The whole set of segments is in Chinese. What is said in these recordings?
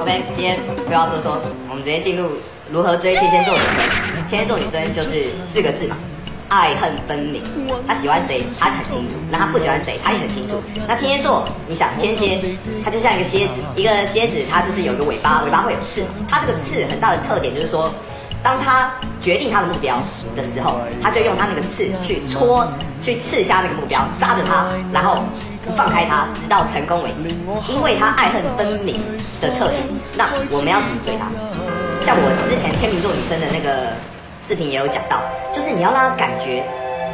OK，今天不要多说，我们直接进入如何追天蝎座女生。天蝎座女生就是四个字嘛，爱恨分明。她喜欢谁，她很清楚；那她不喜欢谁，她也很清楚。那天蝎座，你想天蝎，它就像一个蝎子，一个蝎子，它就是有一个尾巴，尾巴会有刺。它这个刺很大的特点就是说，当他决定他的目标的时候，他就用他那个刺去戳。去刺瞎那个目标，扎着他，然后不放开他，直到成功为止。因为他爱恨分明的特点，那我们要怎么追他？像我之前天秤座女生的那个视频也有讲到，就是你要让他感觉，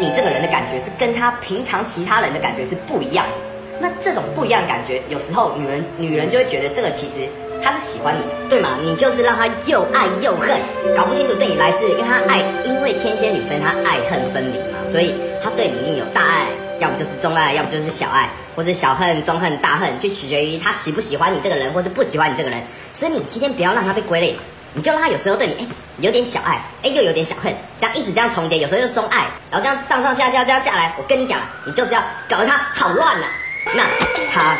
你这个人的感觉是跟他平常其他人的感觉是不一样的。那这种不一样的感觉，有时候女人女人就会觉得这个其实他是喜欢你，对吗？你就是让他又爱又恨，搞不清楚对你来是因为他爱，因为天蝎女生她爱恨分明嘛，所以。他对你一定有大爱，要不就是中爱，要不就是小爱，或者小恨、中恨、大恨，就取决于他喜不喜欢你这个人，或是不喜欢你这个人。所以你今天不要让他被归类，你就让他有时候对你哎有点小爱，哎又有点小恨，这样一直这样重叠，有时候又中爱，然后这样上上下下这样下来，我跟你讲，你就是要搞得他好乱了，那他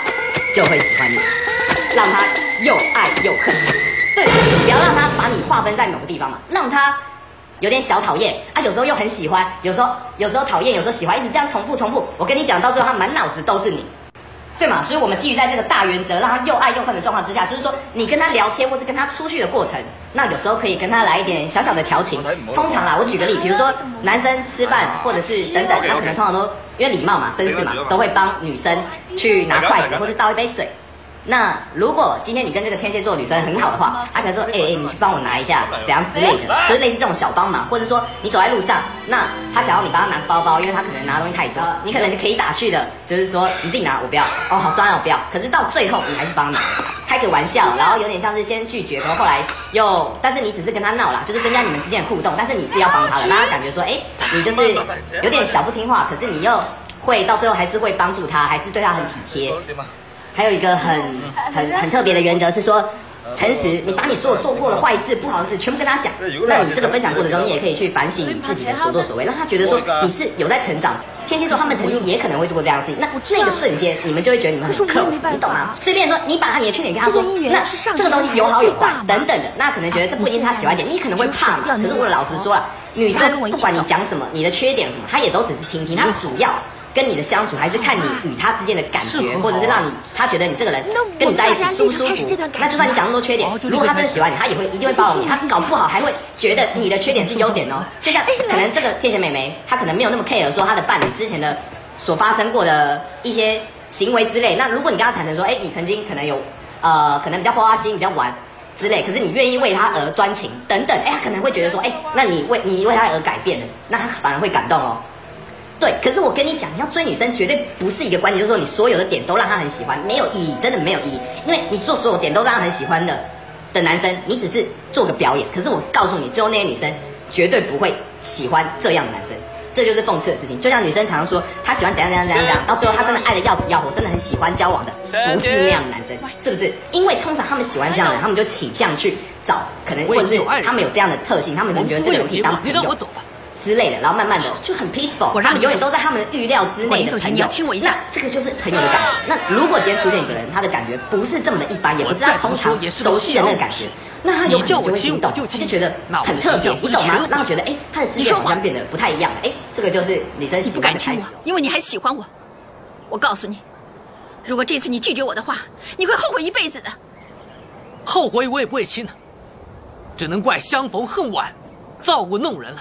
就会喜欢你，让他又爱又恨。对，不要让他把你划分在某个地方嘛，让他。有点小讨厌啊，有时候又很喜欢，有时候有时候讨厌，有时候喜欢，一直这样重复重复。我跟你讲，到最后他满脑子都是你，对嘛？所以我们基于在这个大原则，让他又爱又恨的状况之下，就是说你跟他聊天或是跟他出去的过程，那有时候可以跟他来一点小小的调情。通常啦，我举个例，比如说男生吃饭或者是等等，他可能通常都因为礼貌嘛、绅士嘛，都会帮女生去拿筷子或者倒一杯水。那如果今天你跟这个天蝎座女生很好的话，她可能说，哎、欸、哎、欸，你去帮我拿一下，怎样之类的，就是类似这种小帮忙，或者说你走在路上，那她想要你帮她拿包包，因为她可能拿东西太多，你可能就可以打趣的，就是说你自己拿，我不要，哦好酸哦，我不要。可是到最后你还是帮拿，开个玩笑，然后有点像是先拒绝，然后后来又，但是你只是跟她闹啦，就是增加你们之间的互动，但是你是要帮她的，让她感觉说，哎、欸，你就是 有点小不听话，可是你又会到最后还是会帮助她，还是对她很体贴。还有一个很很很特别的原则是说，诚实。你把你所有做过的坏事、不好的事全部跟他讲。那你这个分享过程中，你也可以去反省你自己的所作所为，让他觉得说你是有在成长。天蝎座他们曾经也可能会做过这样的事情，那那个瞬间你们就会觉得你们很 close，你懂吗？随便说，你把他你的缺点跟他说，那这个东西有好有坏等等的，那可能觉得这不一定是他喜欢点，你可能会怕嘛。可是我老实说了，女生不管你讲什么，你的缺点什么，她也都只是听听，她主要。跟你的相处，还是看你与他之间的感觉，或者是让你他觉得你这个人跟你在一起舒不舒服。那就算你讲那么多缺点，如果他真的喜欢你，他也会一定会包容你。他搞不好还会觉得你的缺点是优点哦。就像可能这个天蝎妹妹，她可能没有那么 care 说她的伴侣之前的所发生过的一些行为之类。那如果你跟他坦诚说，哎，你曾经可能有呃，可能比较花心、比较玩之类，可是你愿意为他而专情等等，哎，他可能会觉得说，哎，那你为你为他而改变了，那他反而会感动哦。对，可是我跟你讲，你要追女生绝对不是一个关键，就是说你所有的点都让她很喜欢，没有意义，真的没有意义。因为你做所有点都让她很喜欢的的男生，你只是做个表演。可是我告诉你，最后那些女生绝对不会喜欢这样的男生，这就是讽刺的事情。就像女生常常说，她喜欢怎样怎样怎样怎样，到最后她真的爱的要死要活，真的很喜欢交往的，不是那样的男生，是不是？因为通常他们喜欢这样的人，他们就倾向去找可能，或者是他们有这样的特性，他们可能觉得这个人可以当朋友。之类的，然后慢慢的就很 peaceful，他们永远都在他们的预料之内的朋友。亲我一下，这个就是朋友的感觉。那如果今天出现一个人，他的感觉不是这么的一般，也不是他通常熟悉的那个感觉，那他有可能就会心动，他就觉得很特别，你懂吗？让他觉得哎，他的世界好像变得不太一样。哎，这个就是女生喜欢的。你不敢亲我，因为你还喜欢我。我告诉你，如果这次你拒绝我的话，你会后悔一辈子的。后悔我也不会亲的，只能怪相逢恨晚，造物弄人了。